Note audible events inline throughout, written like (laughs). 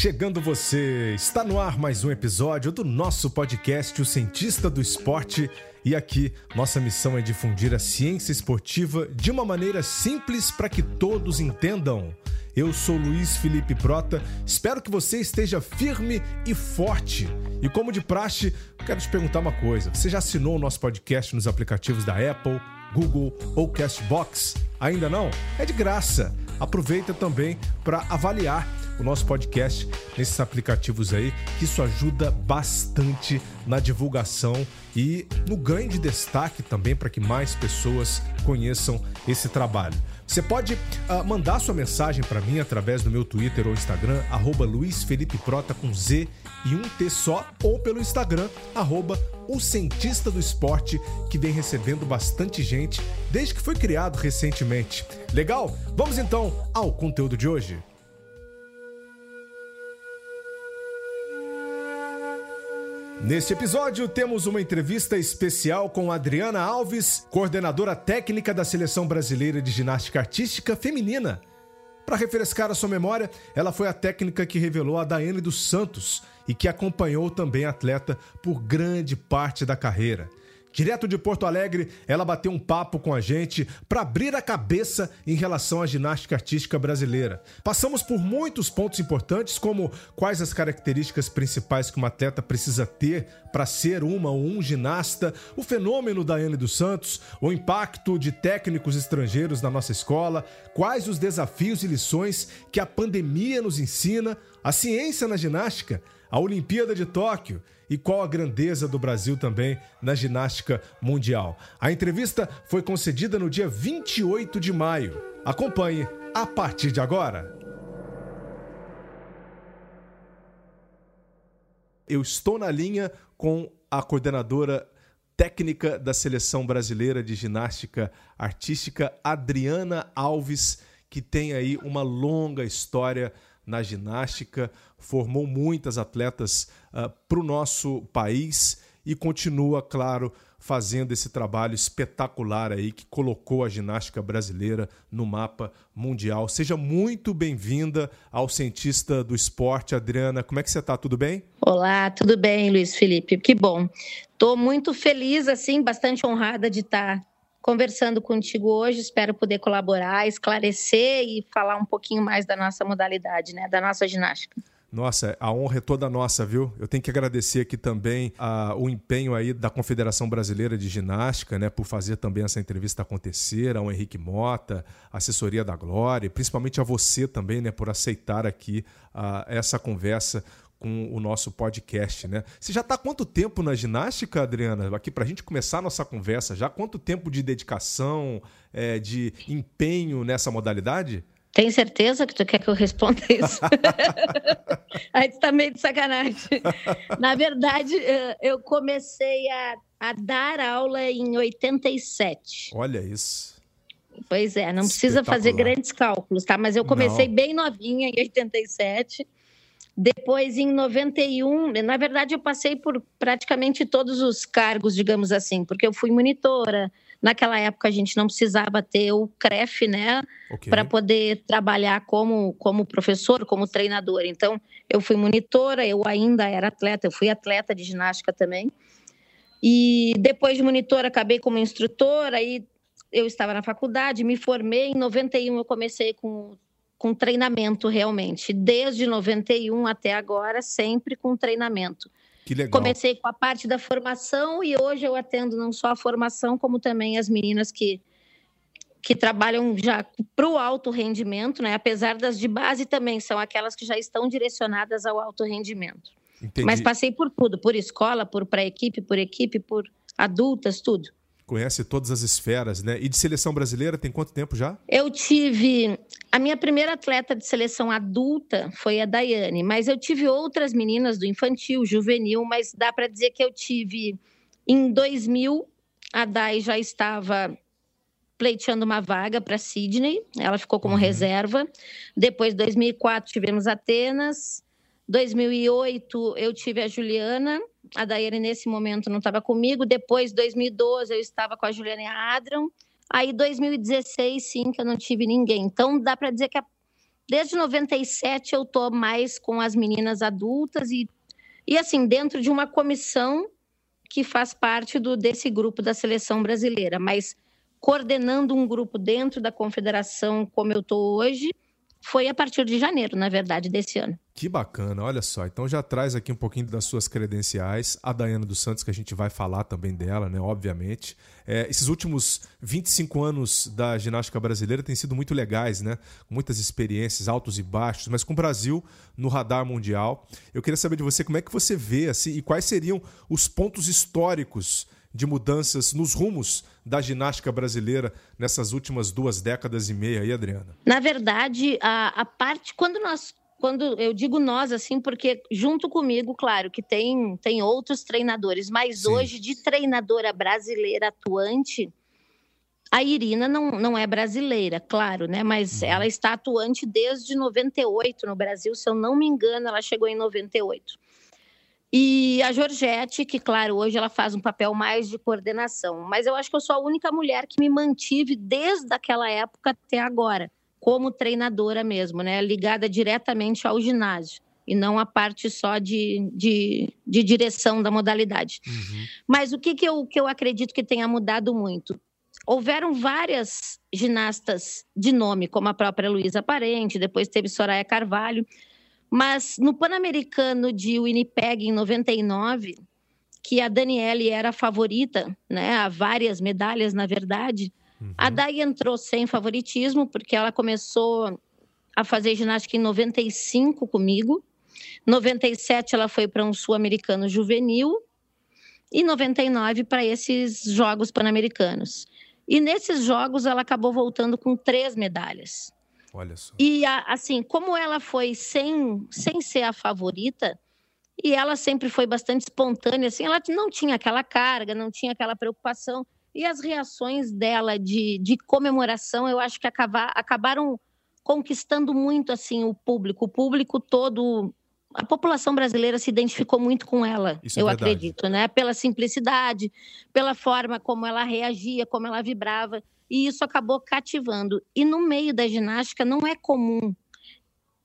Chegando você! Está no ar mais um episódio do nosso podcast O Cientista do Esporte. E aqui, nossa missão é difundir a ciência esportiva de uma maneira simples para que todos entendam. Eu sou Luiz Felipe Prota, espero que você esteja firme e forte. E como de praxe, quero te perguntar uma coisa: você já assinou o nosso podcast nos aplicativos da Apple, Google ou Castbox? Ainda não? É de graça. Aproveita também para avaliar o nosso podcast nesses aplicativos aí, que isso ajuda bastante na divulgação e no ganho de destaque também para que mais pessoas conheçam esse trabalho. Você pode uh, mandar sua mensagem para mim através do meu Twitter ou Instagram, arroba Luiz Felipe Prota com Z e um T só, ou pelo Instagram, arroba o Cientista do Esporte, que vem recebendo bastante gente desde que foi criado recentemente. Legal? Vamos então ao conteúdo de hoje. Neste episódio, temos uma entrevista especial com Adriana Alves, coordenadora técnica da Seleção Brasileira de Ginástica Artística Feminina. Para refrescar a sua memória, ela foi a técnica que revelou a Daiane dos Santos e que acompanhou também a atleta por grande parte da carreira. Direto de Porto Alegre, ela bateu um papo com a gente para abrir a cabeça em relação à ginástica artística brasileira. Passamos por muitos pontos importantes, como quais as características principais que uma atleta precisa ter para ser uma ou um ginasta, o fenômeno da Anne dos Santos, o impacto de técnicos estrangeiros na nossa escola, quais os desafios e lições que a pandemia nos ensina, a ciência na ginástica, a Olimpíada de Tóquio e qual a grandeza do Brasil também na ginástica mundial. A entrevista foi concedida no dia 28 de maio. Acompanhe a partir de agora. Eu estou na linha com a coordenadora técnica da seleção brasileira de ginástica artística, Adriana Alves, que tem aí uma longa história na ginástica, formou muitas atletas uh, ah, para o nosso país e continua, claro, fazendo esse trabalho espetacular aí que colocou a ginástica brasileira no mapa mundial. Seja muito bem-vinda ao cientista do esporte, Adriana. Como é que você está? Tudo bem? Olá, tudo bem, Luiz Felipe. Que bom. Estou muito feliz, assim, bastante honrada de estar conversando contigo hoje. Espero poder colaborar, esclarecer e falar um pouquinho mais da nossa modalidade, né, da nossa ginástica. Nossa, a honra é toda nossa, viu? Eu tenho que agradecer aqui também a, o empenho aí da Confederação Brasileira de Ginástica, né, por fazer também essa entrevista acontecer, ao Henrique Mota, assessoria da Glória, principalmente a você também, né, por aceitar aqui a, essa conversa com o nosso podcast, né? Você já está há quanto tempo na ginástica, Adriana? Aqui para a gente começar a nossa conversa, já quanto tempo de dedicação, é, de empenho nessa modalidade? Tem certeza que tu quer que eu responda isso? (laughs) Aí tu tá meio de sacanagem. Na verdade, eh, eu comecei a, a dar aula em 87. Olha isso. Pois é, não precisa fazer grandes cálculos, tá? Mas eu comecei não. bem novinha, em 87. Depois, em 91, na verdade, eu passei por praticamente todos os cargos, digamos assim, porque eu fui monitora. Naquela época, a gente não precisava ter o CREF, né, okay. para poder trabalhar como, como professor, como treinador. Então, eu fui monitora, eu ainda era atleta, eu fui atleta de ginástica também. E depois de monitora, acabei como instrutora, aí eu estava na faculdade, me formei. Em 91, eu comecei com com treinamento realmente. Desde 91 até agora, sempre com treinamento. Que legal. Comecei com a parte da formação e hoje eu atendo não só a formação, como também as meninas que, que trabalham já para o alto rendimento, né? apesar das de base também, são aquelas que já estão direcionadas ao alto rendimento. Entendi. Mas passei por tudo, por escola, por pré-equipe, por equipe, por adultas, tudo conhece todas as esferas, né? E de seleção brasileira tem quanto tempo já? Eu tive a minha primeira atleta de seleção adulta foi a Daiane, mas eu tive outras meninas do infantil, juvenil, mas dá para dizer que eu tive em 2000 a Dai já estava pleiteando uma vaga para Sydney, ela ficou como uhum. reserva. Depois, 2004, tivemos Atenas. 2008, eu tive a Juliana a Daiane nesse momento não estava comigo. Depois, 2012, eu estava com a Juliana e a Adrian. Aí, 2016, sim, que eu não tive ninguém. Então, dá para dizer que a, Desde 97 eu tô mais com as meninas adultas e, e assim, dentro de uma comissão que faz parte do, desse grupo da seleção brasileira, mas coordenando um grupo dentro da confederação como eu estou hoje, foi a partir de janeiro, na verdade, desse ano. Que bacana, olha só. Então já traz aqui um pouquinho das suas credenciais. A Dayana dos Santos, que a gente vai falar também dela, né? Obviamente. É, esses últimos 25 anos da ginástica brasileira têm sido muito legais, né? Muitas experiências, altos e baixos, mas com o Brasil no radar mundial. Eu queria saber de você como é que você vê assim, e quais seriam os pontos históricos de mudanças nos rumos da ginástica brasileira nessas últimas duas décadas e meia aí, Adriana? Na verdade, a, a parte, quando nós quando eu digo nós assim, porque junto comigo, claro, que tem, tem outros treinadores, mas Sim. hoje de treinadora brasileira atuante, a Irina não, não é brasileira, claro, né? Mas uhum. ela está atuante desde 98 no Brasil, se eu não me engano, ela chegou em 98. E a Georgette, que, claro, hoje ela faz um papel mais de coordenação, mas eu acho que eu sou a única mulher que me mantive desde aquela época até agora, como treinadora mesmo, né? Ligada diretamente ao ginásio e não a parte só de, de, de direção da modalidade. Uhum. Mas o que, que, eu, que eu acredito que tenha mudado muito? Houveram várias ginastas de nome, como a própria Luísa Parente, depois teve Soraya Carvalho, mas no Pan-Americano de Winnipeg, em 99, que a Daniele era a favorita, né, a várias medalhas, na verdade, uhum. a Dai entrou sem favoritismo, porque ela começou a fazer ginástica em 95 comigo. 97 ela foi para um sul-americano juvenil e 99 para esses Jogos Pan-Americanos. E nesses jogos ela acabou voltando com três medalhas. Olha só. E assim, como ela foi sem, sem ser a favorita, e ela sempre foi bastante espontânea, assim, ela não tinha aquela carga, não tinha aquela preocupação. E as reações dela de, de comemoração, eu acho que acabar, acabaram conquistando muito assim o público. O público todo, a população brasileira se identificou muito com ela, Isso é eu é acredito, né? Pela simplicidade, pela forma como ela reagia, como ela vibrava e isso acabou cativando. E no meio da ginástica não é comum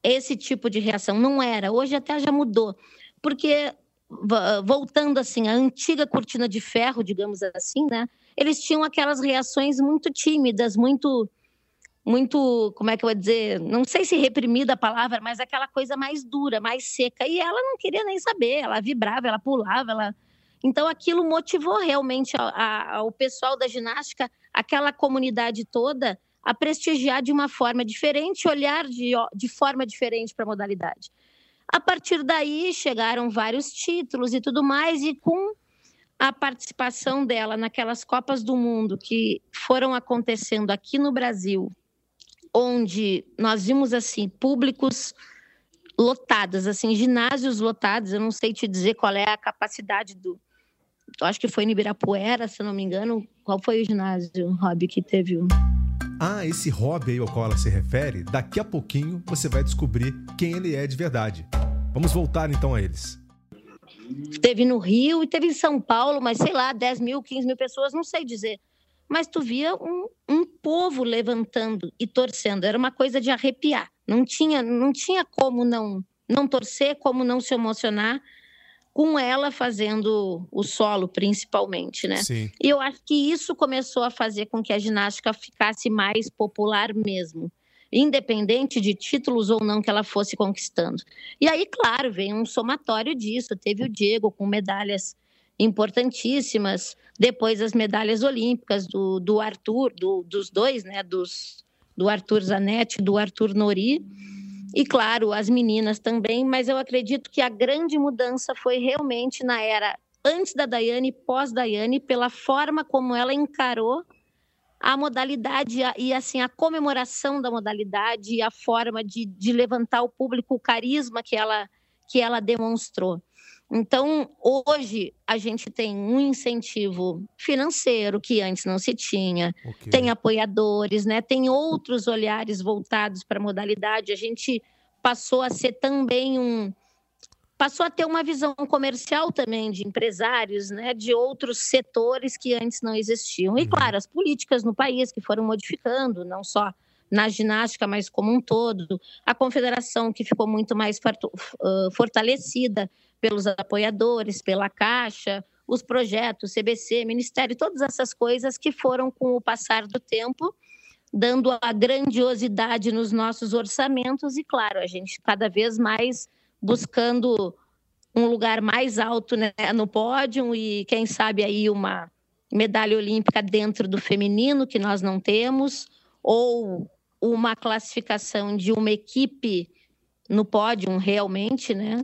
esse tipo de reação, não era. Hoje até já mudou, porque voltando assim, a antiga cortina de ferro, digamos assim, né? Eles tinham aquelas reações muito tímidas, muito muito, como é que eu vou dizer, não sei se reprimida a palavra, mas aquela coisa mais dura, mais seca. E ela não queria nem saber, ela vibrava, ela pulava, ela então, aquilo motivou realmente o pessoal da ginástica, aquela comunidade toda, a prestigiar de uma forma diferente, olhar de, de forma diferente para a modalidade. A partir daí, chegaram vários títulos e tudo mais, e com a participação dela naquelas Copas do Mundo que foram acontecendo aqui no Brasil, onde nós vimos assim públicos lotados, assim ginásios lotados. Eu não sei te dizer qual é a capacidade do, acho que foi em Ibirapuera, se não me engano. Qual foi o ginásio, Rob, que teve o. Ah, esse hobby aí ao qual ela se refere, daqui a pouquinho você vai descobrir quem ele é de verdade. Vamos voltar então a eles. Teve no Rio e teve em São Paulo, mas sei lá, 10 mil, 15 mil pessoas, não sei dizer. Mas tu via um, um povo levantando e torcendo, era uma coisa de arrepiar. Não tinha, não tinha como não, não torcer, como não se emocionar com ela fazendo o solo, principalmente, né? Sim. E eu acho que isso começou a fazer com que a ginástica ficasse mais popular mesmo, independente de títulos ou não que ela fosse conquistando. E aí, claro, vem um somatório disso. Teve o Diego com medalhas importantíssimas, depois as medalhas olímpicas do, do Arthur, do, dos dois, né? Dos, do Arthur Zanetti, do Arthur Nori e, claro, as meninas também, mas eu acredito que a grande mudança foi realmente na era antes da Daiane e pós-Daiane, pela forma como ela encarou a modalidade e assim a comemoração da modalidade e a forma de, de levantar o público, o carisma que ela, que ela demonstrou. Então, hoje, a gente tem um incentivo financeiro que antes não se tinha, okay. tem apoiadores, né? tem outros olhares voltados para a modalidade. A gente passou a ser também um. Passou a ter uma visão comercial também de empresários, né, de outros setores que antes não existiam. E, uhum. claro, as políticas no país que foram modificando, não só na ginástica, mas como um todo, a confederação que ficou muito mais fortalecida pelos apoiadores, pela Caixa, os projetos, CBC, Ministério, todas essas coisas que foram, com o passar do tempo, dando a grandiosidade nos nossos orçamentos e, claro, a gente cada vez mais buscando um lugar mais alto né, no pódio e, quem sabe, aí uma medalha olímpica dentro do feminino, que nós não temos, ou uma classificação de uma equipe no pódio realmente, né?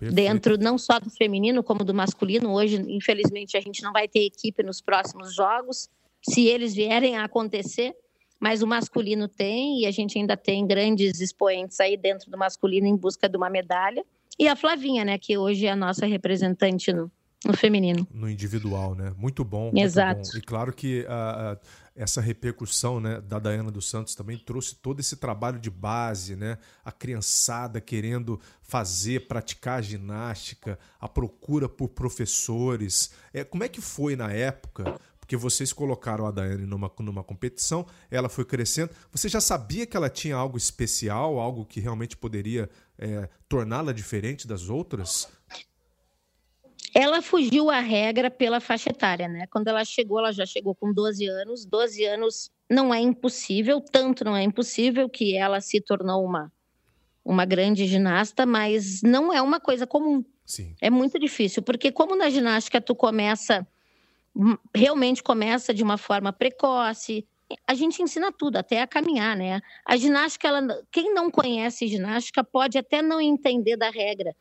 Perfeito. Dentro não só do feminino, como do masculino. Hoje, infelizmente, a gente não vai ter equipe nos próximos jogos, se eles vierem a acontecer, mas o masculino tem, e a gente ainda tem grandes expoentes aí dentro do masculino em busca de uma medalha. E a Flavinha, né, que hoje é a nossa representante no, no feminino. No individual, né? Muito bom. Muito Exato. Bom. E claro que uh, essa repercussão né, da Dayana dos Santos também trouxe todo esse trabalho de base, né? A criançada querendo fazer, praticar ginástica, a procura por professores. É, como é que foi na época? Porque vocês colocaram a Daiane numa, numa competição, ela foi crescendo. Você já sabia que ela tinha algo especial, algo que realmente poderia é, torná-la diferente das outras? Ela fugiu à regra pela faixa etária, né? Quando ela chegou, ela já chegou com 12 anos. 12 anos não é impossível, tanto não é impossível que ela se tornou uma, uma grande ginasta, mas não é uma coisa comum. Sim. É muito difícil, porque como na ginástica tu começa, hum, realmente começa de uma forma precoce, a gente ensina tudo, até a caminhar, né? A ginástica, ela, quem não conhece ginástica pode até não entender da regra,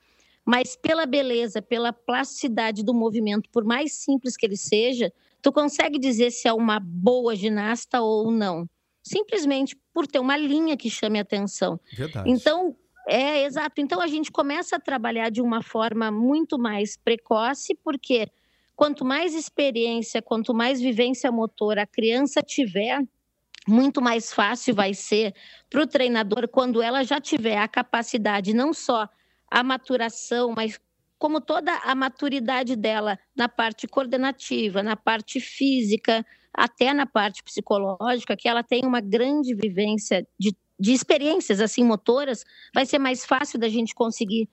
mas pela beleza, pela plasticidade do movimento, por mais simples que ele seja, tu consegue dizer se é uma boa ginasta ou não. Simplesmente por ter uma linha que chame atenção. Verdade. Então, é exato. Então a gente começa a trabalhar de uma forma muito mais precoce, porque quanto mais experiência, quanto mais vivência motora a criança tiver, muito mais fácil vai ser para o treinador quando ela já tiver a capacidade não só a maturação, mas como toda a maturidade dela na parte coordenativa, na parte física, até na parte psicológica, que ela tem uma grande vivência de, de experiências assim motoras, vai ser mais fácil da gente conseguir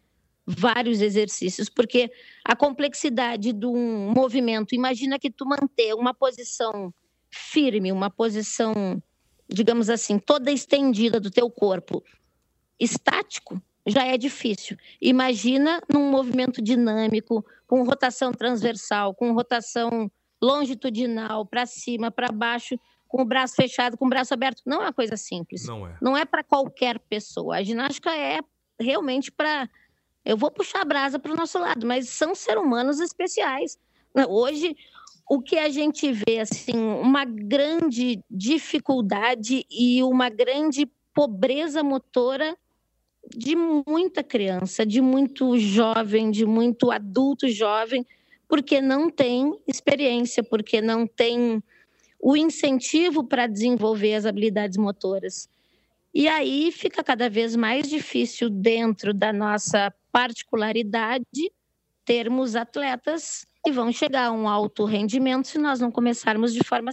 vários exercícios, porque a complexidade de um movimento, imagina que tu manter uma posição firme, uma posição, digamos assim, toda estendida do teu corpo, estático, já é difícil. Imagina num movimento dinâmico, com rotação transversal, com rotação longitudinal, para cima, para baixo, com o braço fechado, com o braço aberto. Não é uma coisa simples. Não é. Não é para qualquer pessoa. A ginástica é realmente para. Eu vou puxar a brasa para o nosso lado, mas são seres humanos especiais. Hoje, o que a gente vê, assim, uma grande dificuldade e uma grande pobreza motora de muita criança, de muito jovem, de muito adulto jovem, porque não tem experiência, porque não tem o incentivo para desenvolver as habilidades motoras. E aí fica cada vez mais difícil, dentro da nossa particularidade, termos atletas que vão chegar a um alto rendimento se nós não começarmos de forma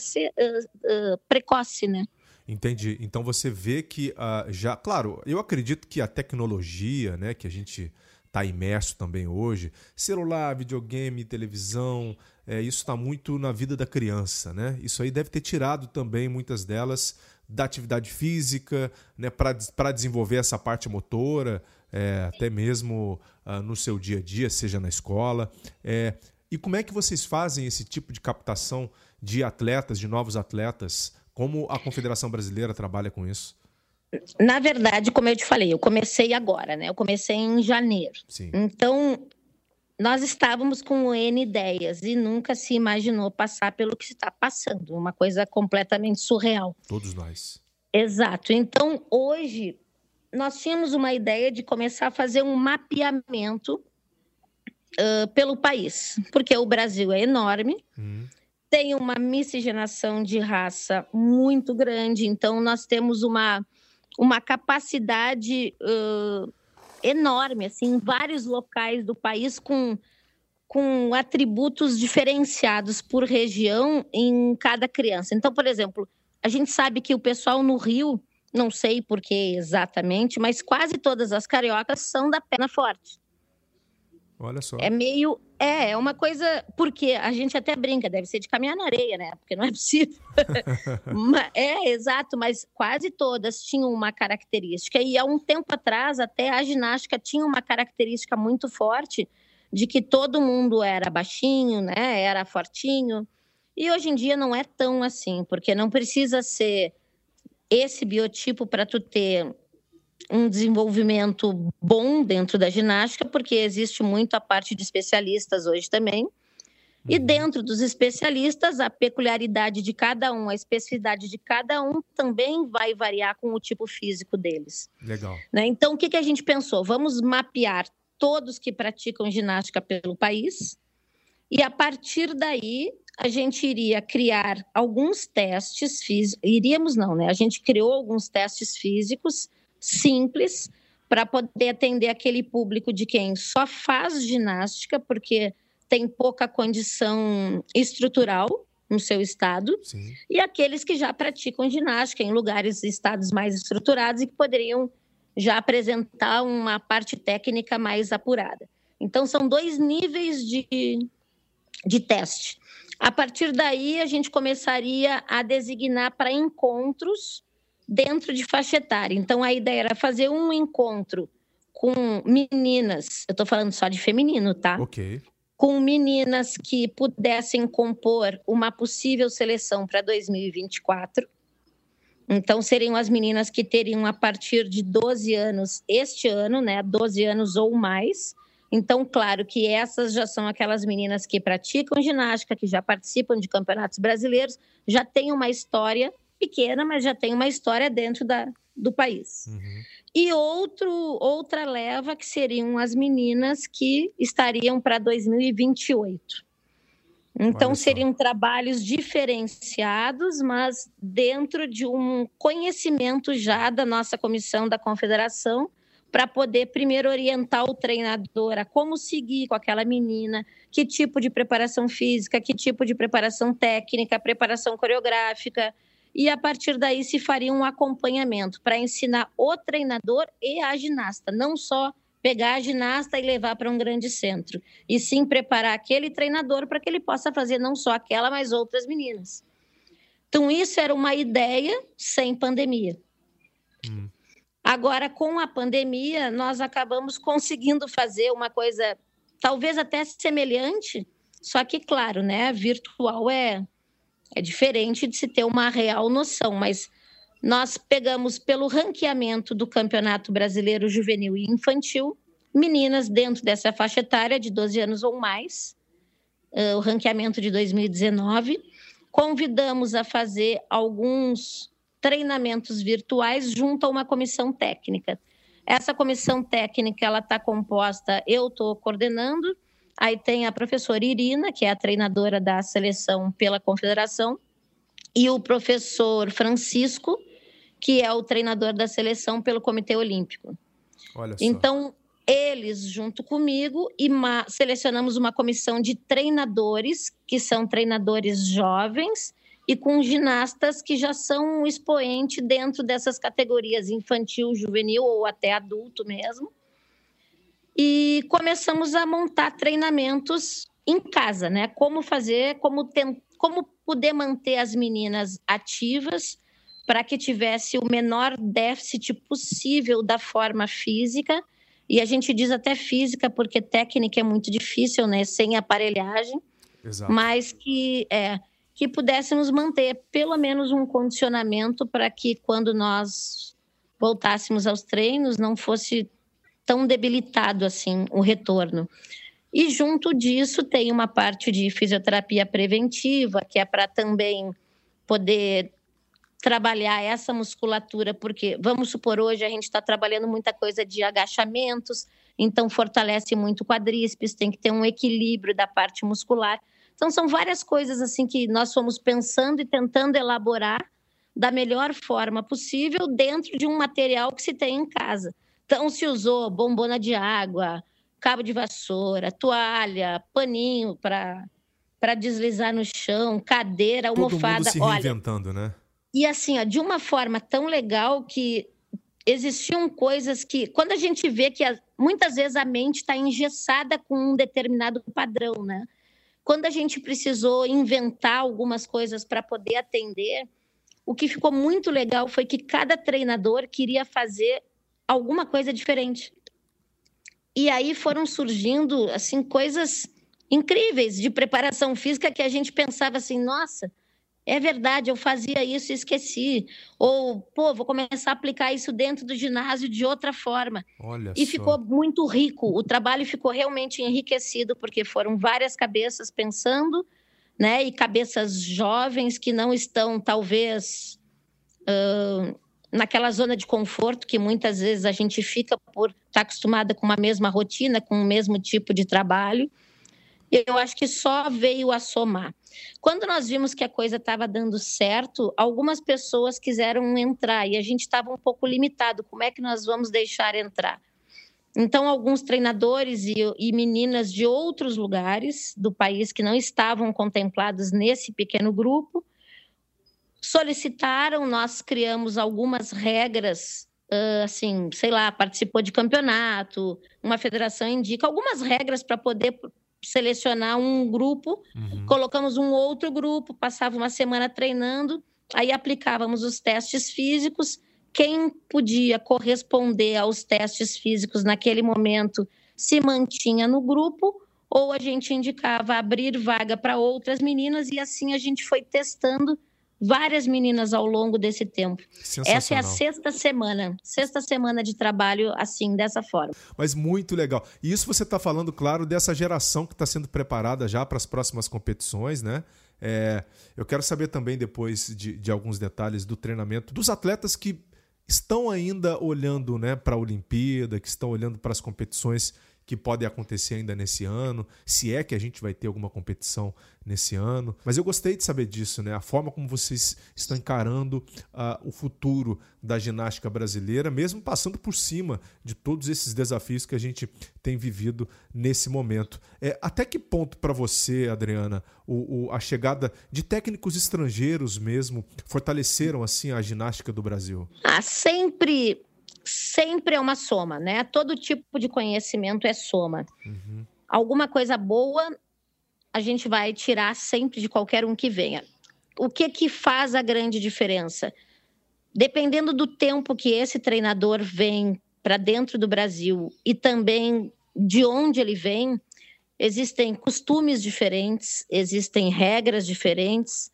precoce, né? Entendi. Então você vê que uh, já, claro, eu acredito que a tecnologia, né, que a gente está imerso também hoje, celular, videogame, televisão, é, isso está muito na vida da criança, né? Isso aí deve ter tirado também muitas delas da atividade física, né, para desenvolver essa parte motora, é, até mesmo uh, no seu dia a dia, seja na escola. É, e como é que vocês fazem esse tipo de captação de atletas, de novos atletas? Como a Confederação Brasileira trabalha com isso? Na verdade, como eu te falei, eu comecei agora, né? Eu comecei em janeiro. Sim. Então, nós estávamos com N ideias e nunca se imaginou passar pelo que está passando, uma coisa completamente surreal. Todos nós. Exato. Então, hoje, nós tínhamos uma ideia de começar a fazer um mapeamento uh, pelo país, porque o Brasil é enorme. Hum tem uma miscigenação de raça muito grande, então nós temos uma, uma capacidade uh, enorme, assim, em vários locais do país com, com atributos diferenciados por região em cada criança. Então, por exemplo, a gente sabe que o pessoal no Rio, não sei por que exatamente, mas quase todas as cariocas são da perna forte. Olha só. É meio. É, é uma coisa. Porque a gente até brinca, deve ser de caminhar na areia, né? Porque não é possível. (laughs) é, exato, mas quase todas tinham uma característica. E há um tempo atrás, até a ginástica tinha uma característica muito forte de que todo mundo era baixinho, né? Era fortinho. E hoje em dia não é tão assim, porque não precisa ser esse biotipo para tu ter um desenvolvimento bom dentro da ginástica, porque existe muito a parte de especialistas hoje também. E uhum. dentro dos especialistas, a peculiaridade de cada um, a especificidade de cada um também vai variar com o tipo físico deles. Legal. Né? Então, o que, que a gente pensou? Vamos mapear todos que praticam ginástica pelo país, e a partir daí a gente iria criar alguns testes físicos, iríamos não, né? A gente criou alguns testes físicos simples para poder atender aquele público de quem só faz ginástica porque tem pouca condição estrutural no seu estado Sim. e aqueles que já praticam ginástica em lugares, estados mais estruturados e que poderiam já apresentar uma parte técnica mais apurada. Então, são dois níveis de, de teste. A partir daí, a gente começaria a designar para encontros dentro de faixa etária. Então, a ideia era fazer um encontro com meninas, eu estou falando só de feminino, tá? Ok. Com meninas que pudessem compor uma possível seleção para 2024 então, seriam as meninas que teriam a partir de 12 anos este ano, né? 12 anos ou mais. Então, claro que essas já são aquelas meninas que praticam ginástica, que já participam de campeonatos brasileiros, já têm uma história pequena, mas já tem uma história dentro da, do país. Uhum. E outro, outra leva que seriam as meninas que estariam para 2028. Então, seriam trabalhos diferenciados, mas dentro de um conhecimento já da nossa comissão da confederação, para poder primeiro orientar o treinador a como seguir com aquela menina, que tipo de preparação física, que tipo de preparação técnica, preparação coreográfica. E a partir daí se faria um acompanhamento para ensinar o treinador e a ginasta, não só pegar a ginasta e levar para um grande centro, e sim preparar aquele treinador para que ele possa fazer não só aquela, mas outras meninas. Então, isso era uma ideia sem pandemia. Hum. Agora, com a pandemia, nós acabamos conseguindo fazer uma coisa talvez até semelhante, só que, claro, né, virtual é, é diferente de se ter uma real noção, mas nós pegamos pelo ranqueamento do Campeonato Brasileiro Juvenil e Infantil, meninas dentro dessa faixa etária de 12 anos ou mais, o ranqueamento de 2019. Convidamos a fazer alguns treinamentos virtuais junto a uma comissão técnica. Essa comissão técnica ela está composta, eu estou coordenando, aí tem a professora Irina, que é a treinadora da seleção pela confederação, e o professor Francisco, que é o treinador da seleção pelo Comitê Olímpico. Olha só. Então, eles, junto comigo, e selecionamos uma comissão de treinadores, que são treinadores jovens, e com ginastas que já são um expoente dentro dessas categorias infantil, juvenil ou até adulto mesmo. E começamos a montar treinamentos em casa, né? Como fazer, como, tem, como poder manter as meninas ativas para que tivesse o menor déficit possível da forma física. E a gente diz até física, porque técnica é muito difícil, né? Sem aparelhagem. Exato. Mas que, é, que pudéssemos manter pelo menos um condicionamento para que quando nós voltássemos aos treinos não fosse tão debilitado assim o retorno. E junto disso tem uma parte de fisioterapia preventiva, que é para também poder trabalhar essa musculatura, porque vamos supor hoje a gente está trabalhando muita coisa de agachamentos, então fortalece muito o quadríceps, tem que ter um equilíbrio da parte muscular. Então são várias coisas assim que nós fomos pensando e tentando elaborar da melhor forma possível dentro de um material que se tem em casa. Então se usou bombona de água, cabo de vassoura, toalha, paninho para deslizar no chão, cadeira, almofada. Todo mundo se reinventando, Olha, né? e assim, ó, de uma forma tão legal que existiam coisas que, quando a gente vê que a, muitas vezes a mente está engessada com um determinado padrão, né? Quando a gente precisou inventar algumas coisas para poder atender, o que ficou muito legal foi que cada treinador queria fazer alguma coisa diferente. E aí foram surgindo assim coisas incríveis de preparação física que a gente pensava assim, nossa, é verdade, eu fazia isso e esqueci. Ou, pô, vou começar a aplicar isso dentro do ginásio de outra forma. Olha e só. ficou muito rico. O trabalho ficou realmente enriquecido, porque foram várias cabeças pensando, né? E cabeças jovens que não estão, talvez, uh, naquela zona de conforto que muitas vezes a gente fica por estar tá acostumada com uma mesma rotina, com o mesmo tipo de trabalho eu acho que só veio a somar. Quando nós vimos que a coisa estava dando certo, algumas pessoas quiseram entrar e a gente estava um pouco limitado. Como é que nós vamos deixar entrar? Então, alguns treinadores e, e, meninas de outros lugares do país que não estavam contemplados nesse pequeno grupo solicitaram, nós criamos algumas regras, assim, sei lá, participou de campeonato, uma federação indica algumas regras para poder selecionar um grupo, uhum. colocamos um outro grupo, passava uma semana treinando, aí aplicávamos os testes físicos. Quem podia corresponder aos testes físicos naquele momento se mantinha no grupo, ou a gente indicava abrir vaga para outras meninas, e assim a gente foi testando várias meninas ao longo desse tempo. Essa é a sexta semana, sexta semana de trabalho assim, dessa forma. Mas muito legal. E isso você está falando, claro, dessa geração que está sendo preparada já para as próximas competições, né? É, eu quero saber também, depois de, de alguns detalhes do treinamento, dos atletas que estão ainda olhando né, para a Olimpíada, que estão olhando para as competições que podem acontecer ainda nesse ano, se é que a gente vai ter alguma competição nesse ano. Mas eu gostei de saber disso, né? A forma como vocês estão encarando uh, o futuro da ginástica brasileira, mesmo passando por cima de todos esses desafios que a gente tem vivido nesse momento. É, até que ponto para você, Adriana, o, o, a chegada de técnicos estrangeiros mesmo fortaleceram assim a ginástica do Brasil? Ah, sempre sempre é uma soma, né? Todo tipo de conhecimento é soma. Uhum. Alguma coisa boa a gente vai tirar sempre de qualquer um que venha. O que que faz a grande diferença? Dependendo do tempo que esse treinador vem para dentro do Brasil e também de onde ele vem, existem costumes diferentes, existem regras diferentes.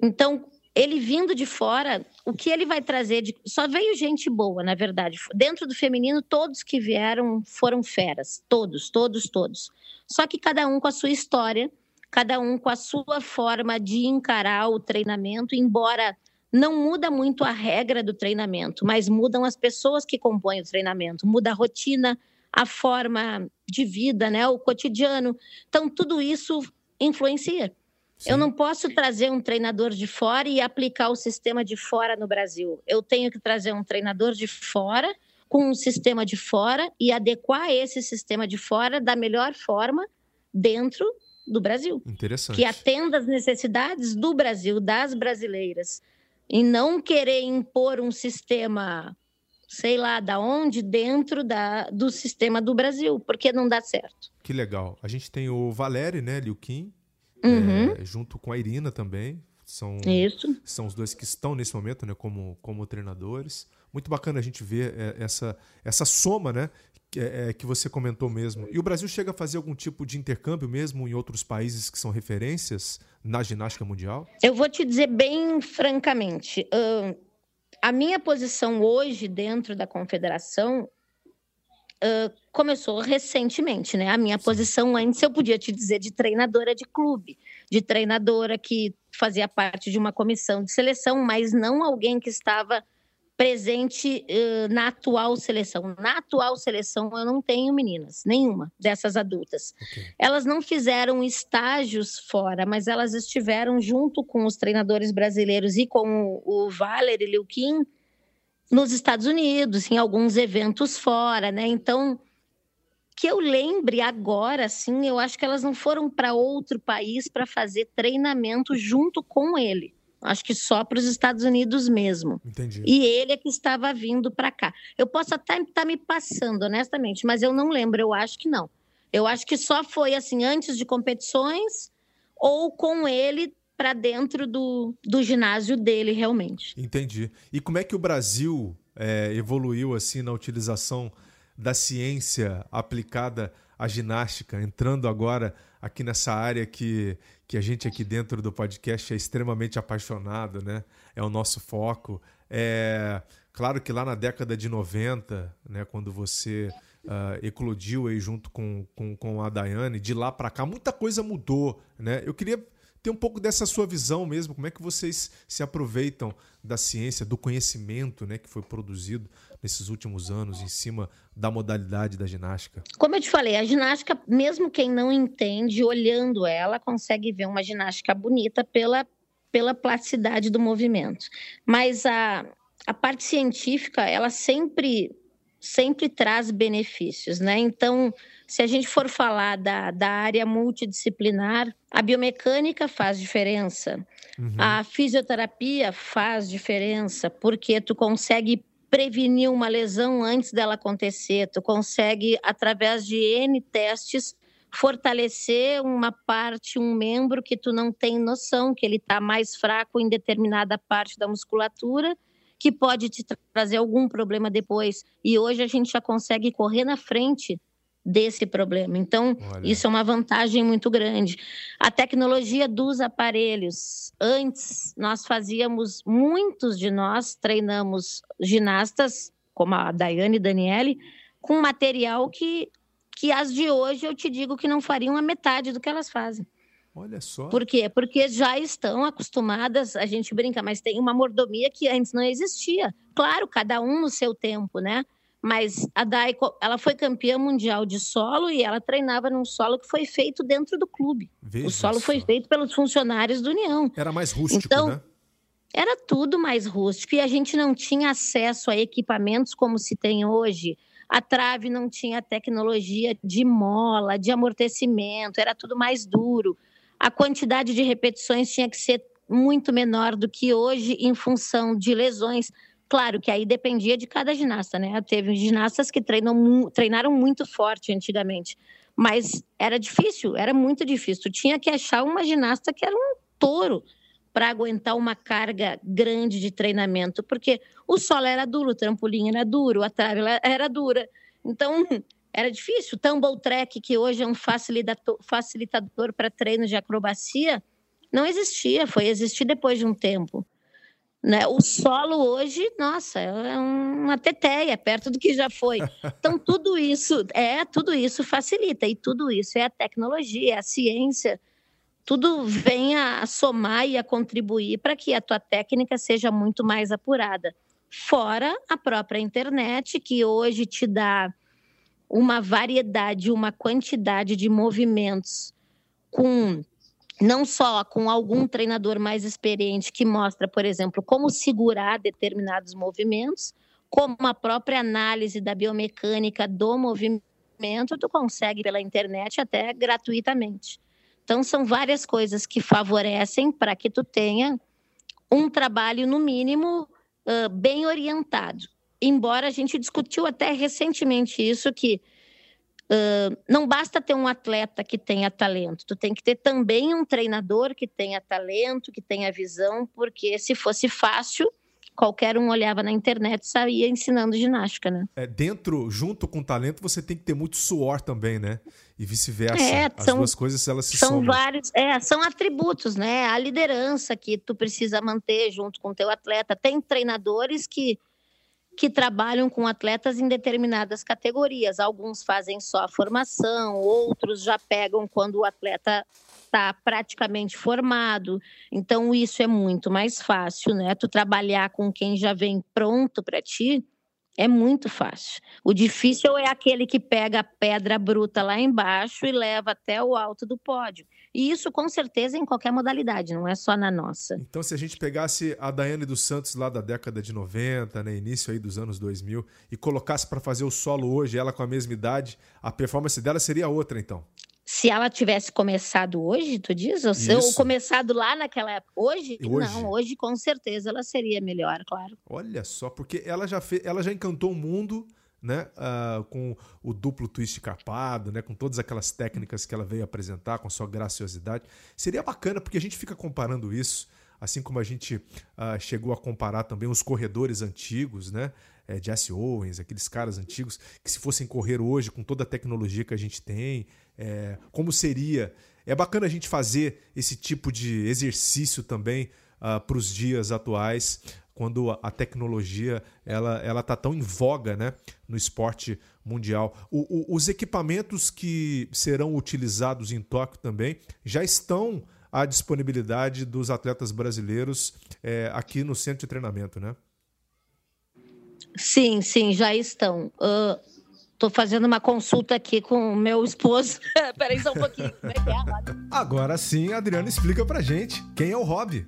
Então, ele vindo de fora, o que ele vai trazer de... só veio gente boa, na verdade. Dentro do feminino, todos que vieram foram feras, todos, todos, todos. Só que cada um com a sua história, cada um com a sua forma de encarar o treinamento, embora não muda muito a regra do treinamento, mas mudam as pessoas que compõem o treinamento, muda a rotina, a forma de vida, né, o cotidiano. Então tudo isso influencia. Sim. Eu não posso trazer um treinador de fora e aplicar o sistema de fora no Brasil. Eu tenho que trazer um treinador de fora com um sistema de fora e adequar esse sistema de fora da melhor forma dentro do Brasil. Interessante. Que atenda às necessidades do Brasil, das brasileiras. E não querer impor um sistema, sei lá, da onde, dentro da, do sistema do Brasil, porque não dá certo. Que legal. A gente tem o Valério, né, Liu Kim, Uhum. É, junto com a Irina também. São, Isso. são os dois que estão nesse momento né, como, como treinadores. Muito bacana a gente ver é, essa, essa soma né, que, é, é, que você comentou mesmo. E o Brasil chega a fazer algum tipo de intercâmbio mesmo em outros países que são referências na ginástica mundial? Eu vou te dizer bem francamente. Uh, a minha posição hoje dentro da confederação uh, começou recentemente, né? A minha posição antes eu podia te dizer de treinadora de clube, de treinadora que fazia parte de uma comissão de seleção, mas não alguém que estava presente uh, na atual seleção. Na atual seleção eu não tenho meninas, nenhuma dessas adultas. Okay. Elas não fizeram estágios fora, mas elas estiveram junto com os treinadores brasileiros e com o, o Valery Liukin nos Estados Unidos, em alguns eventos fora, né? Então, que eu lembre agora, assim, eu acho que elas não foram para outro país para fazer treinamento junto com ele. acho que só para os Estados Unidos mesmo. Entendi. E ele é que estava vindo para cá. Eu posso até estar tá me passando, honestamente, mas eu não lembro, eu acho que não. Eu acho que só foi assim antes de competições ou com ele para dentro do, do ginásio dele realmente. Entendi. E como é que o Brasil é, evoluiu assim na utilização da ciência aplicada à ginástica, entrando agora aqui nessa área que, que a gente aqui dentro do podcast é extremamente apaixonado, né? É o nosso foco. É claro que lá na década de 90, né, quando você uh, eclodiu aí junto com, com, com a Daiane, de lá para cá muita coisa mudou, né? Eu queria ter um pouco dessa sua visão mesmo, como é que vocês se aproveitam da ciência, do conhecimento né, que foi produzido nesses últimos anos em cima da modalidade da ginástica? Como eu te falei, a ginástica, mesmo quem não entende, olhando ela, consegue ver uma ginástica bonita pela, pela plasticidade do movimento. Mas a, a parte científica, ela sempre sempre traz benefícios, né? Então, se a gente for falar da, da área multidisciplinar, a biomecânica faz diferença, uhum. a fisioterapia faz diferença, porque tu consegue prevenir uma lesão antes dela acontecer, tu consegue, através de N testes, fortalecer uma parte, um membro que tu não tem noção que ele está mais fraco em determinada parte da musculatura que pode te trazer algum problema depois. E hoje a gente já consegue correr na frente desse problema. Então, Olha. isso é uma vantagem muito grande. A tecnologia dos aparelhos. Antes, nós fazíamos, muitos de nós treinamos ginastas, como a Daiane e Daniele, com material que, que as de hoje eu te digo que não fariam a metade do que elas fazem. Olha só. Por quê? Porque já estão acostumadas, a gente brinca, mas tem uma mordomia que antes não existia. Claro, cada um no seu tempo, né? Mas a Daiko, ela foi campeã mundial de solo e ela treinava num solo que foi feito dentro do clube. Veja o solo só. foi feito pelos funcionários do União. Era mais rústico, então, né? Era tudo mais rústico e a gente não tinha acesso a equipamentos como se tem hoje. A trave não tinha tecnologia de mola, de amortecimento, era tudo mais duro a quantidade de repetições tinha que ser muito menor do que hoje, em função de lesões. Claro que aí dependia de cada ginasta, né? Teve ginastas que treinam, treinaram muito forte antigamente, mas era difícil, era muito difícil. Tinha que achar uma ginasta que era um touro para aguentar uma carga grande de treinamento, porque o solo era duro, o trampolim era duro, a trave era dura. Então, era difícil. O tumble track, que hoje é um facilitador para treino de acrobacia, não existia, foi existir depois de um tempo. Né? O solo hoje, nossa, é uma teteia, perto do que já foi. Então, (laughs) tudo isso, é, tudo isso facilita, e tudo isso é a tecnologia, é a ciência, tudo vem a somar e a contribuir para que a tua técnica seja muito mais apurada. Fora a própria internet, que hoje te dá uma variedade, uma quantidade de movimentos com não só com algum treinador mais experiente que mostra, por exemplo, como segurar determinados movimentos, como a própria análise da biomecânica do movimento, tu consegue pela internet até gratuitamente. Então são várias coisas que favorecem para que tu tenha um trabalho no mínimo uh, bem orientado embora a gente discutiu até recentemente isso, que uh, não basta ter um atleta que tenha talento, tu tem que ter também um treinador que tenha talento, que tenha visão, porque se fosse fácil, qualquer um olhava na internet e saía ensinando ginástica, né? É, dentro, junto com talento, você tem que ter muito suor também, né? E vice-versa. É, As duas coisas, elas se são somam. vários, é, são atributos, né? A liderança que tu precisa manter junto com o teu atleta. Tem treinadores que que trabalham com atletas em determinadas categorias. Alguns fazem só a formação, outros já pegam quando o atleta está praticamente formado. Então, isso é muito mais fácil, né? Tu trabalhar com quem já vem pronto para ti é muito fácil. O difícil é aquele que pega a pedra bruta lá embaixo e leva até o alto do pódio. E isso com certeza em qualquer modalidade, não é só na nossa. Então, se a gente pegasse a Daiane dos Santos lá da década de 90, né, início aí dos anos 2000, e colocasse para fazer o solo hoje, ela com a mesma idade, a performance dela seria outra, então? Se ela tivesse começado hoje, tu diz? Ou, se, ou começado lá naquela época? Hoje? hoje? Não, hoje com certeza ela seria melhor, claro. Olha só, porque ela já, fez, ela já encantou o mundo né, uh, com o duplo twist carpado, né, com todas aquelas técnicas que ela veio apresentar, com sua graciosidade. Seria bacana, porque a gente fica comparando isso, assim como a gente uh, chegou a comparar também os corredores antigos, né? É, Jesse Owens, aqueles caras antigos, que se fossem correr hoje com toda a tecnologia que a gente tem, é, como seria. É bacana a gente fazer esse tipo de exercício também uh, ah, para os dias atuais, quando a tecnologia ela ela está tão em voga né, no esporte mundial. O, o, os equipamentos que serão utilizados em Tóquio também já estão à disponibilidade dos atletas brasileiros é, aqui no centro de treinamento, né? Sim, sim, já estão. Estou uh, fazendo uma consulta aqui com o meu esposo. (laughs) Peraí só um pouquinho. Como é que é, Agora sim, a Adriana explica pra gente quem é o Rob.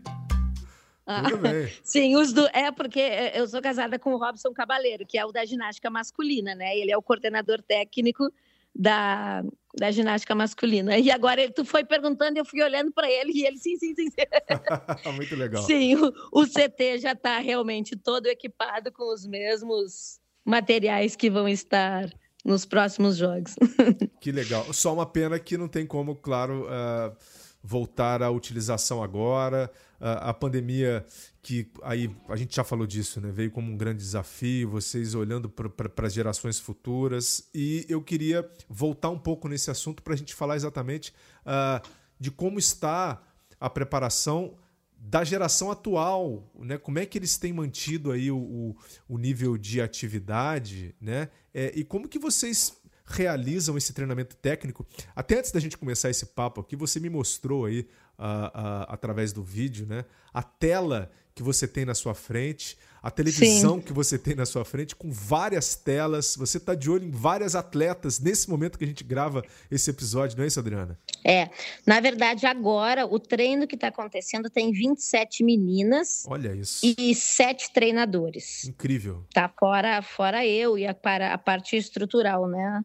Ah, (laughs) sim, os do. É porque eu sou casada com o Robson Cabaleiro, que é o da ginástica masculina, né? Ele é o coordenador técnico da, da ginástica masculina. E agora ele, tu foi perguntando, eu fui olhando para ele e ele, sim, sim, sim. sim. (laughs) Muito legal. Sim, o, o CT já está realmente todo equipado com os mesmos materiais que vão estar nos próximos jogos. (laughs) Que legal. Só uma pena que não tem como, claro. Uh voltar à utilização agora. A, a pandemia, que aí a gente já falou disso, né? veio como um grande desafio, vocês olhando para as gerações futuras. E eu queria voltar um pouco nesse assunto para a gente falar exatamente uh, de como está a preparação da geração atual, né? Como é que eles têm mantido aí o, o, o nível de atividade, né? É, e como que vocês realizam esse treinamento técnico. Até antes da gente começar esse papo aqui, você me mostrou aí, uh, uh, através do vídeo, né, a tela que você tem na sua frente, a televisão Sim. que você tem na sua frente, com várias telas. Você está de olho em várias atletas nesse momento que a gente grava esse episódio, não é isso, Adriana? É. Na verdade, agora, o treino que está acontecendo tem 27 meninas. Olha isso. E sete treinadores. Incrível. Tá fora, fora eu e a, para, a parte estrutural, né?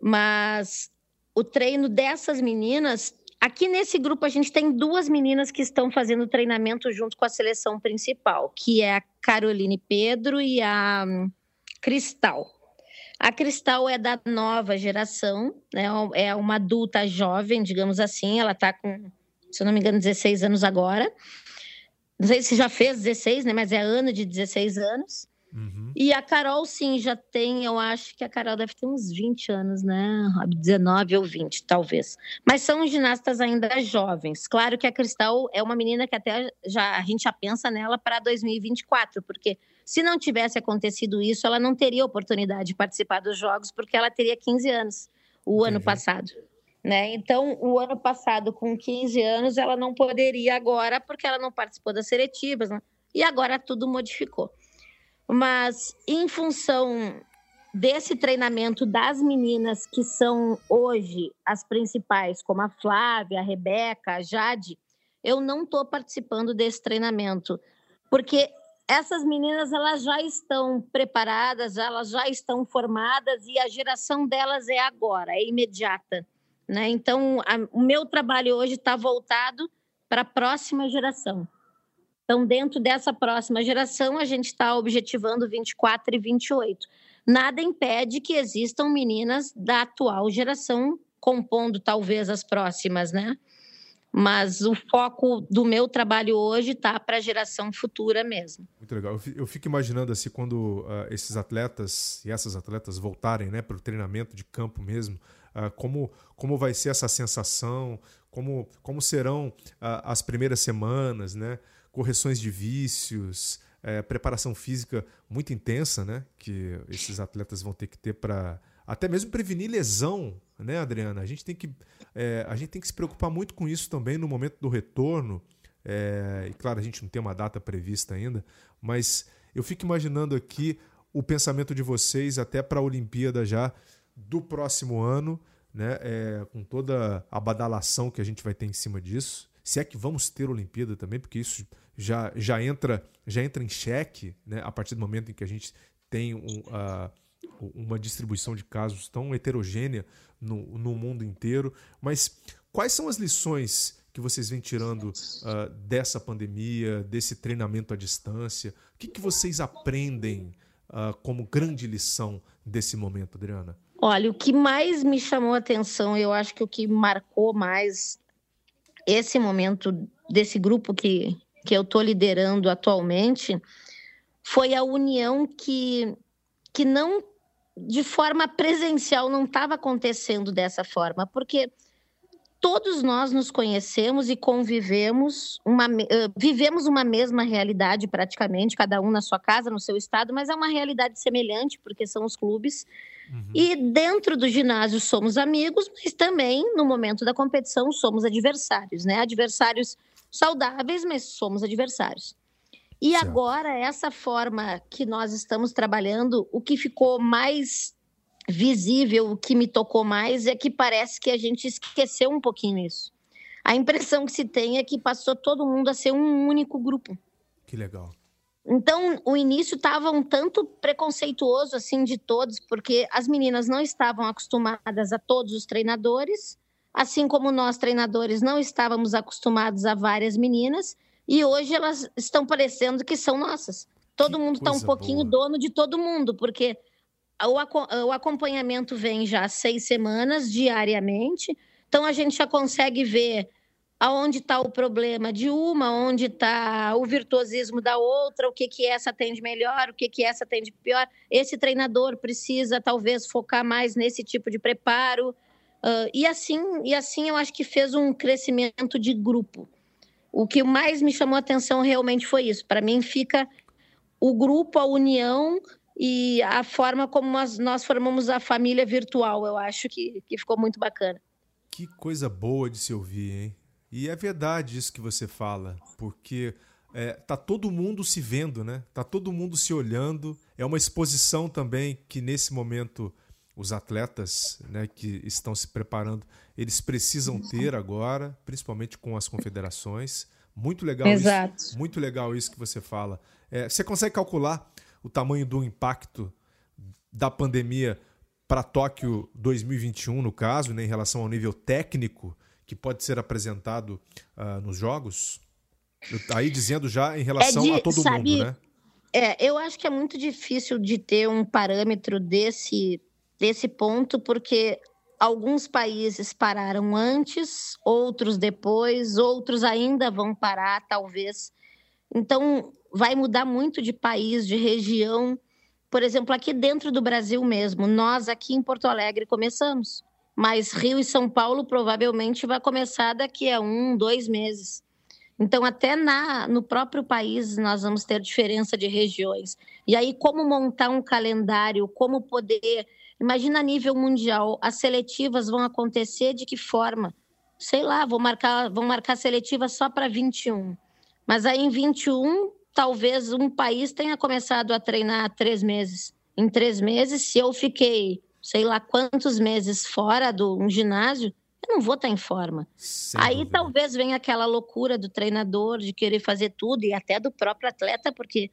Mas o treino dessas meninas, aqui nesse grupo a gente tem duas meninas que estão fazendo treinamento junto com a seleção principal, que é a Caroline Pedro e a hum, Cristal. A Cristal é da nova geração, né? é uma adulta jovem, digamos assim, ela está com, se eu não me engano, 16 anos agora. Não sei se já fez 16, né? mas é ano de 16 anos. Uhum. E a Carol, sim, já tem, eu acho que a Carol deve ter uns 20 anos, né? 19 ou 20, talvez. Mas são ginastas ainda jovens. Claro que a Cristal é uma menina que até já a gente já pensa nela para 2024, porque se não tivesse acontecido isso, ela não teria oportunidade de participar dos Jogos, porque ela teria 15 anos o ano passado. Né? Então, o ano passado, com 15 anos, ela não poderia agora, porque ela não participou das seletivas, né? e agora tudo modificou. Mas em função desse treinamento das meninas que são hoje as principais, como a Flávia, a Rebeca, a Jade, eu não estou participando desse treinamento, porque essas meninas elas já estão preparadas, elas já estão formadas e a geração delas é agora, é imediata. Né? Então, a, o meu trabalho hoje está voltado para a próxima geração. Então, dentro dessa próxima geração, a gente está objetivando 24 e 28. Nada impede que existam meninas da atual geração compondo talvez as próximas, né? Mas o foco do meu trabalho hoje está para a geração futura mesmo. Muito legal. Eu fico imaginando assim, quando uh, esses atletas e essas atletas voltarem né, para o treinamento de campo mesmo, uh, como, como vai ser essa sensação, como, como serão uh, as primeiras semanas, né? Correções de vícios, é, preparação física muito intensa, né? Que esses atletas vão ter que ter para até mesmo prevenir lesão, né, Adriana? A gente tem que é, a gente tem que se preocupar muito com isso também no momento do retorno. É, e claro, a gente não tem uma data prevista ainda, mas eu fico imaginando aqui o pensamento de vocês até para a Olimpíada já do próximo ano, né? É, com toda a badalação que a gente vai ter em cima disso se é que vamos ter Olimpíada também, porque isso já, já entra já entra em xeque né, a partir do momento em que a gente tem um, uh, uma distribuição de casos tão heterogênea no, no mundo inteiro. Mas quais são as lições que vocês vêm tirando uh, dessa pandemia, desse treinamento à distância? O que, que vocês aprendem uh, como grande lição desse momento, Adriana? Olha, o que mais me chamou a atenção, eu acho que o que marcou mais esse momento desse grupo que, que eu estou liderando atualmente foi a união que, que não, de forma presencial, não estava acontecendo dessa forma, porque todos nós nos conhecemos e convivemos, uma, vivemos uma mesma realidade praticamente, cada um na sua casa, no seu estado, mas é uma realidade semelhante, porque são os clubes. Uhum. E dentro do ginásio somos amigos, mas também no momento da competição somos adversários, né? Adversários saudáveis, mas somos adversários. E certo. agora, essa forma que nós estamos trabalhando, o que ficou mais visível, o que me tocou mais é que parece que a gente esqueceu um pouquinho isso. A impressão que se tem é que passou todo mundo a ser um único grupo. Que legal. Então, o início estava um tanto preconceituoso assim de todos, porque as meninas não estavam acostumadas a todos os treinadores, assim como nós treinadores não estávamos acostumados a várias meninas, e hoje elas estão parecendo que são nossas. Todo que mundo está um pouquinho boa. dono de todo mundo, porque o, o acompanhamento vem já seis semanas, diariamente. Então, a gente já consegue ver aonde está o problema de uma, onde está o virtuosismo da outra, o que, que essa atende melhor, o que, que essa atende pior. Esse treinador precisa, talvez, focar mais nesse tipo de preparo. Uh, e, assim, e assim eu acho que fez um crescimento de grupo. O que mais me chamou a atenção realmente foi isso. Para mim, fica o grupo, a união e a forma como nós, nós formamos a família virtual. Eu acho que, que ficou muito bacana. Que coisa boa de se ouvir, hein? E é verdade isso que você fala, porque é, tá todo mundo se vendo, né? Tá todo mundo se olhando. É uma exposição também que nesse momento os atletas, né, que estão se preparando, eles precisam ter agora, principalmente com as confederações. Muito legal Exato. isso. Muito legal isso que você fala. É, você consegue calcular o tamanho do impacto da pandemia para Tóquio 2021, no caso, né, em relação ao nível técnico que pode ser apresentado uh, nos Jogos? Aí dizendo já em relação é de, a todo sabe, mundo, né? É, eu acho que é muito difícil de ter um parâmetro desse, desse ponto, porque alguns países pararam antes, outros depois, outros ainda vão parar, talvez. Então, vai mudar muito de país, de região. Por exemplo, aqui dentro do Brasil mesmo, nós aqui em Porto Alegre começamos, mas Rio e São Paulo provavelmente vai começar daqui a um, dois meses. Então, até na, no próprio país, nós vamos ter diferença de regiões. E aí, como montar um calendário, como poder. Imagina a nível mundial, as seletivas vão acontecer de que forma? Sei lá, vou marcar, vão marcar seletiva só para 21. Mas aí em 21 talvez um país tenha começado a treinar há três meses. Em três meses, se eu fiquei, sei lá quantos meses fora do um ginásio, eu não vou estar em forma. Sem Aí dúvida. talvez venha aquela loucura do treinador de querer fazer tudo e até do próprio atleta, porque,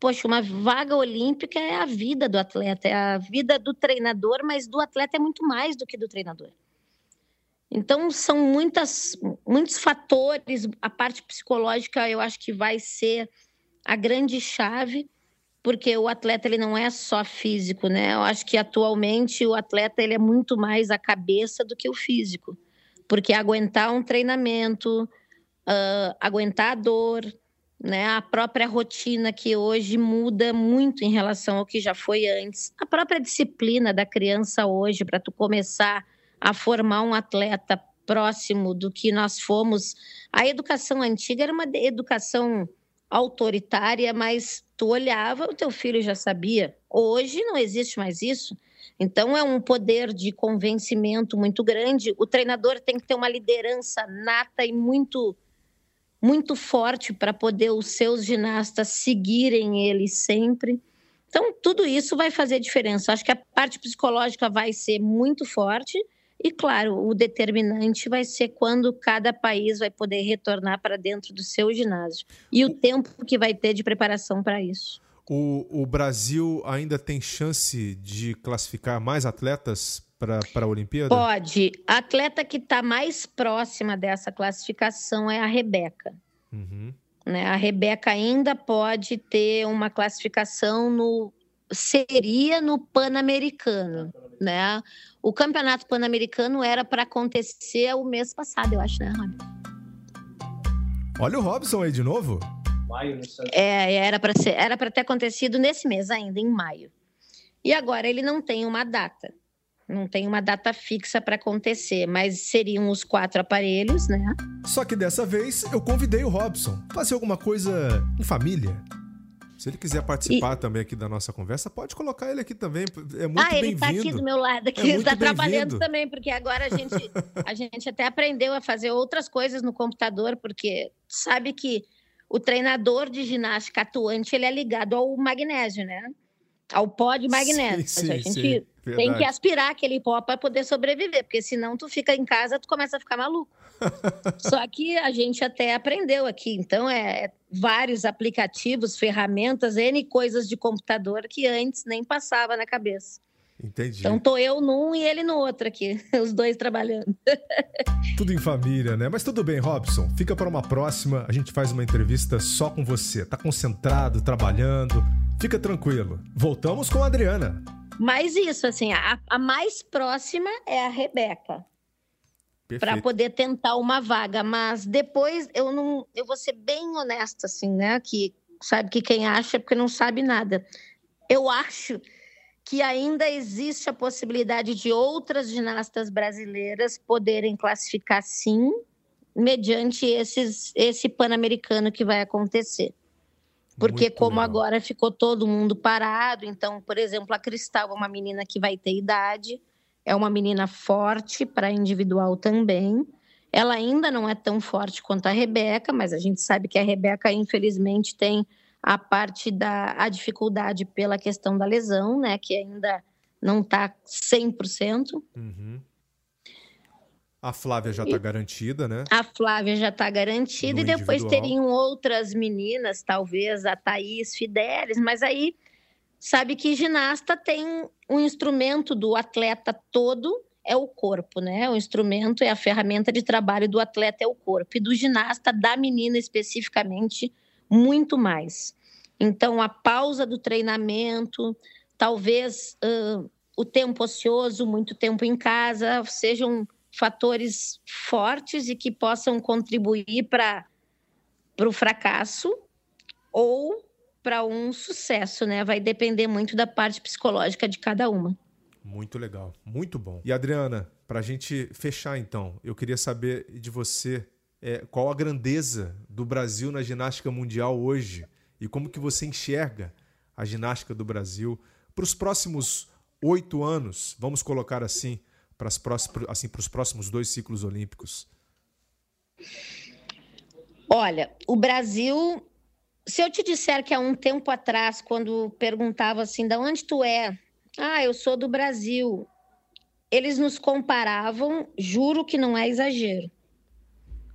poxa, uma vaga olímpica é a vida do atleta, é a vida do treinador, mas do atleta é muito mais do que do treinador. Então, são muitas, muitos fatores, a parte psicológica eu acho que vai ser a grande chave, porque o atleta ele não é só físico, né? Eu acho que atualmente o atleta ele é muito mais a cabeça do que o físico, porque aguentar um treinamento, uh, aguentar a dor, né? A própria rotina que hoje muda muito em relação ao que já foi antes, a própria disciplina da criança hoje para tu começar a formar um atleta próximo do que nós fomos. A educação antiga era uma educação autoritária, mas tu olhava, o teu filho já sabia. Hoje não existe mais isso. Então é um poder de convencimento muito grande. O treinador tem que ter uma liderança nata e muito muito forte para poder os seus ginastas seguirem ele sempre. Então tudo isso vai fazer diferença. Acho que a parte psicológica vai ser muito forte e, claro, o determinante vai ser quando cada país vai poder retornar para dentro do seu ginásio e o tempo que vai ter de preparação para isso. O, o Brasil ainda tem chance de classificar mais atletas para a Olimpíada? Pode. A atleta que está mais próxima dessa classificação é a Rebeca. Uhum. Né? A Rebeca ainda pode ter uma classificação no seria no Pan-Americano, né? O Campeonato Pan-Americano era para acontecer o mês passado, eu acho, né, Rob? Olha o Robson aí de novo. Maio, É, era para ser, era para ter acontecido nesse mês ainda, em maio. E agora ele não tem uma data. Não tem uma data fixa para acontecer, mas seriam os quatro aparelhos, né? Só que dessa vez eu convidei o Robson. Fazer alguma coisa em família. Se ele quiser participar e... também aqui da nossa conversa, pode colocar ele aqui também. É muito ah, ele está aqui do meu lado, aqui, é está trabalhando também, porque agora a gente, a gente até aprendeu a fazer outras coisas no computador, porque sabe que o treinador de ginástica atuante ele é ligado ao magnésio, né? Ao pó de magnésio. Sim, sim, a gente sim. Tem que aspirar aquele pó para poder sobreviver, porque senão tu fica em casa, tu começa a ficar maluco. (laughs) Só que a gente até aprendeu aqui, então é, é vários aplicativos, ferramentas, N coisas de computador que antes nem passava na cabeça. Entendi. Então tô eu num e ele no outro aqui, (laughs) os dois trabalhando. (laughs) tudo em família, né? Mas tudo bem, Robson. Fica para uma próxima, a gente faz uma entrevista só com você. Tá concentrado, trabalhando. Fica tranquilo. Voltamos com a Adriana. Mas isso, assim, a, a mais próxima é a Rebeca. Para poder tentar uma vaga. Mas depois eu não. Eu vou ser bem honesta, assim, né? Que sabe que quem acha é porque não sabe nada. Eu acho que ainda existe a possibilidade de outras ginastas brasileiras poderem classificar sim, mediante esses, esse Pan-Americano que vai acontecer. Porque Muito como legal. agora ficou todo mundo parado, então, por exemplo, a Cristal é uma menina que vai ter idade, é uma menina forte para individual também. Ela ainda não é tão forte quanto a Rebeca, mas a gente sabe que a Rebeca, infelizmente, tem a parte da a dificuldade pela questão da lesão, né, que ainda não está 100%. Uhum. A Flávia já está garantida, né? A Flávia já está garantida no e depois individual. teriam outras meninas, talvez a Thaís Fidelis, mas aí sabe que ginasta tem um instrumento do atleta todo é o corpo, né? O instrumento é a ferramenta de trabalho do atleta é o corpo e do ginasta da menina especificamente muito mais. Então a pausa do treinamento, talvez uh, o tempo ocioso, muito tempo em casa, sejam fatores fortes e que possam contribuir para o fracasso ou para um sucesso, né? Vai depender muito da parte psicológica de cada uma. Muito legal, muito bom. E Adriana, para a gente fechar então, eu queria saber de você é, qual a grandeza do Brasil na ginástica mundial hoje e como que você enxerga a ginástica do Brasil para os próximos oito anos, vamos colocar assim, para assim, os próximos dois ciclos olímpicos? Olha, o Brasil, se eu te disser que há um tempo atrás, quando perguntava assim, de onde tu é? Ah, eu sou do Brasil. Eles nos comparavam, juro que não é exagero,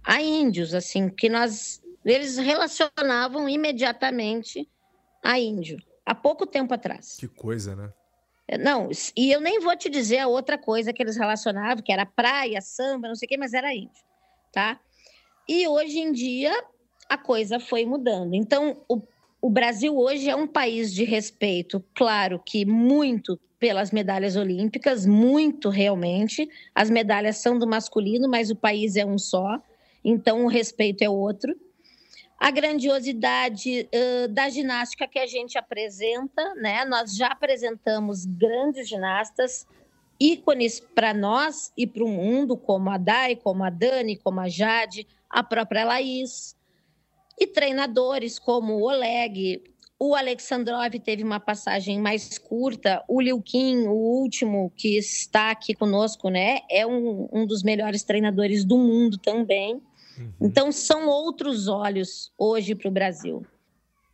a índios, assim, que nós, eles relacionavam imediatamente a índio, há pouco tempo atrás. Que coisa, né? Não, e eu nem vou te dizer a outra coisa que eles relacionavam, que era praia, samba, não sei o quê, mas era índio, tá? E hoje em dia a coisa foi mudando. Então, o, o Brasil hoje é um país de respeito, claro que muito pelas medalhas olímpicas, muito realmente. As medalhas são do masculino, mas o país é um só, então o respeito é outro a grandiosidade uh, da ginástica que a gente apresenta, né? Nós já apresentamos grandes ginastas, ícones para nós e para o mundo, como a Dai, como a Dani, como a Jade, a própria Laís, e treinadores como o Oleg, o Alexandrov teve uma passagem mais curta, o Liu Kim, o último que está aqui conosco, né? É um, um dos melhores treinadores do mundo também. Uhum. Então, são outros olhos hoje para o Brasil.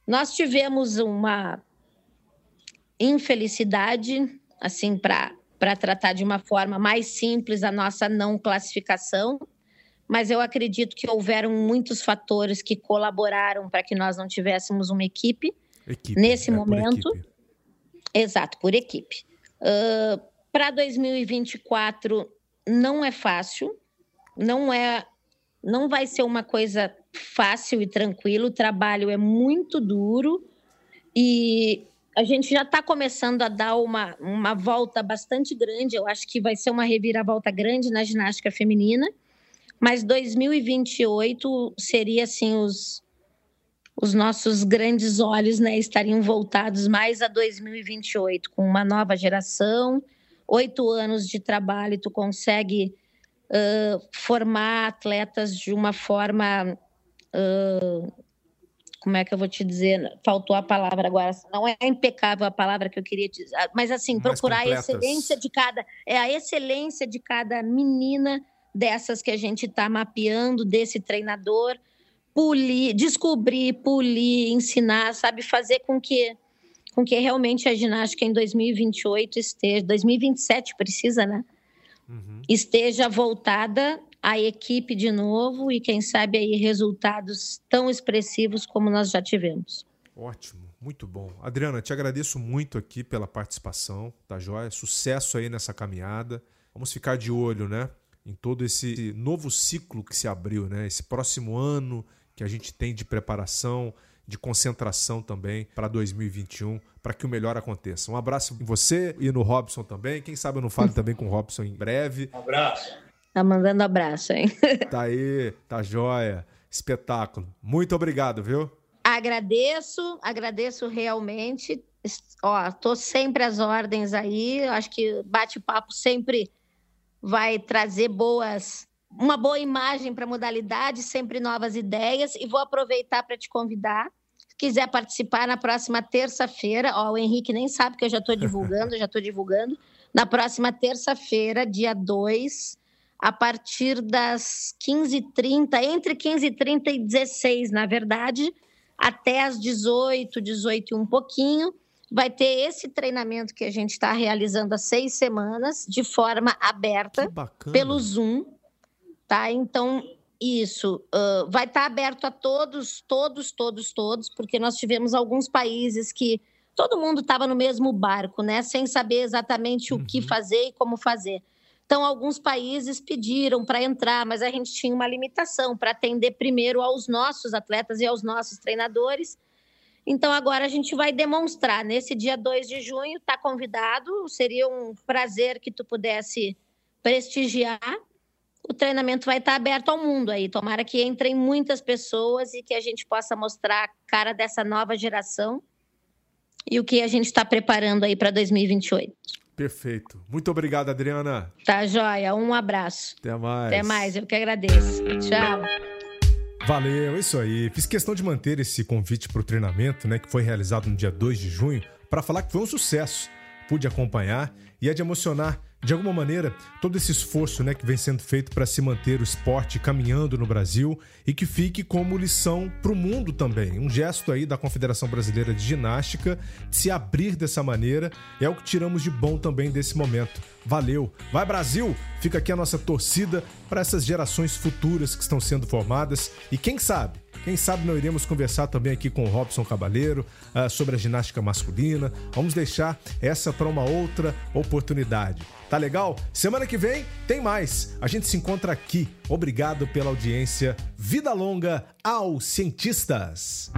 Nós tivemos uma infelicidade, assim, para tratar de uma forma mais simples a nossa não classificação, mas eu acredito que houveram muitos fatores que colaboraram para que nós não tivéssemos uma equipe. equipe, nesse é momento. Por exato, por equipe. Uh, Para 2024 não é fácil, não é, não vai ser uma coisa fácil e tranquilo. O trabalho é muito duro e a gente já está começando a dar uma, uma volta bastante grande. Eu acho que vai ser uma reviravolta grande na ginástica feminina. Mas 2028 seria assim os os nossos grandes olhos né, estariam voltados mais a 2028, com uma nova geração, oito anos de trabalho, tu consegue uh, formar atletas de uma forma. Uh, como é que eu vou te dizer? Faltou a palavra agora. Não é impecável a palavra que eu queria dizer, mas assim, Mais procurar completas. a excelência de cada. É a excelência de cada menina dessas que a gente está mapeando, desse treinador polir, descobrir, polir, ensinar, sabe, fazer com que com que realmente a ginástica em 2028 esteja, 2027 precisa, né? Uhum. Esteja voltada à equipe de novo e quem sabe aí resultados tão expressivos como nós já tivemos. Ótimo, muito bom. Adriana, te agradeço muito aqui pela participação, tá joia? Sucesso aí nessa caminhada. Vamos ficar de olho, né? Em todo esse novo ciclo que se abriu, né? Esse próximo ano que a gente tem de preparação, de concentração também para 2021, para que o melhor aconteça. Um abraço em você e no Robson também. Quem sabe eu não falo também com o Robson em breve. Um abraço. Tá mandando abraço, hein? (laughs) Tá aí, tá joia. Espetáculo. Muito obrigado, viu? Agradeço, agradeço realmente. Ó, tô sempre às ordens aí. Acho que bate-papo sempre vai trazer boas uma boa imagem para a modalidade, sempre novas ideias. E vou aproveitar para te convidar. Se quiser participar na próxima terça-feira, o Henrique nem sabe que eu já estou divulgando, já estou divulgando. Na próxima terça-feira, dia 2, a partir das 15h30, entre 15h30 e 16 na verdade, até às 18, 18 e um pouquinho, vai ter esse treinamento que a gente está realizando há seis semanas, de forma aberta, pelo Zoom tá? Então, isso uh, vai estar tá aberto a todos, todos, todos, todos, porque nós tivemos alguns países que todo mundo estava no mesmo barco, né? Sem saber exatamente o que uhum. fazer e como fazer. Então, alguns países pediram para entrar, mas a gente tinha uma limitação para atender primeiro aos nossos atletas e aos nossos treinadores. Então, agora a gente vai demonstrar. Nesse dia 2 de junho, está convidado. Seria um prazer que tu pudesse prestigiar o treinamento vai estar aberto ao mundo aí. Tomara que entrem muitas pessoas e que a gente possa mostrar a cara dessa nova geração e o que a gente está preparando aí para 2028. Perfeito. Muito obrigado, Adriana. Tá joia. Um abraço. Até mais. Até mais. Eu que agradeço. Tchau. Valeu, é isso aí. Fiz questão de manter esse convite para o treinamento, né, que foi realizado no dia 2 de junho, para falar que foi um sucesso. Pude acompanhar e é de emocionar de alguma maneira, todo esse esforço né, que vem sendo feito para se manter o esporte caminhando no Brasil e que fique como lição para o mundo também. Um gesto aí da Confederação Brasileira de Ginástica de se abrir dessa maneira é o que tiramos de bom também desse momento. Valeu! Vai Brasil! Fica aqui a nossa torcida para essas gerações futuras que estão sendo formadas e quem sabe quem sabe não iremos conversar também aqui com o Robson Cabaleiro uh, sobre a ginástica masculina. Vamos deixar essa para uma outra oportunidade. Tá legal? Semana que vem tem mais. A gente se encontra aqui. Obrigado pela audiência. Vida longa aos cientistas.